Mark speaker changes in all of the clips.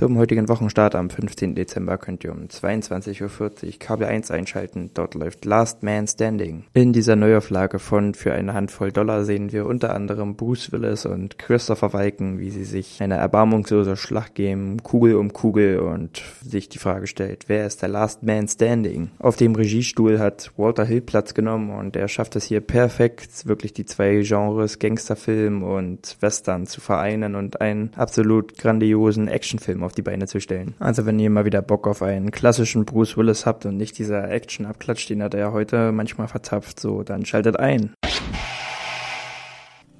Speaker 1: Zum heutigen Wochenstart am 15. Dezember könnt ihr um 22.40 Uhr Kabel 1 einschalten. Dort läuft Last Man Standing. In dieser Neuauflage von Für eine Handvoll Dollar sehen wir unter anderem Bruce Willis und Christopher Walken, wie sie sich eine erbarmungslose Schlacht geben, Kugel um Kugel und sich die Frage stellt, wer ist der Last Man Standing? Auf dem Regiestuhl hat Walter Hill Platz genommen und er schafft es hier perfekt, wirklich die zwei Genres Gangsterfilm und Western zu vereinen und einen absolut grandiosen Actionfilm auf die Beine zu stellen. Also wenn ihr mal wieder Bock auf einen klassischen Bruce Willis habt und nicht dieser Action-Abklatsch, den hat er ja heute manchmal verzapft, so, dann schaltet ein.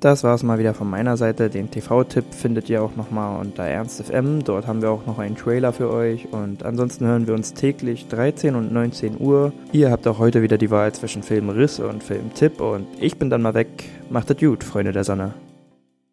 Speaker 1: Das war es mal wieder von meiner Seite. Den TV-Tipp findet ihr auch nochmal unter Ernst FM. Dort haben wir auch noch einen Trailer für euch. Und ansonsten hören wir uns täglich 13 und 19 Uhr. Ihr habt auch heute wieder die Wahl zwischen Filmriss und Filmtipp. Und ich bin dann mal weg. Macht es gut, Freunde der Sonne.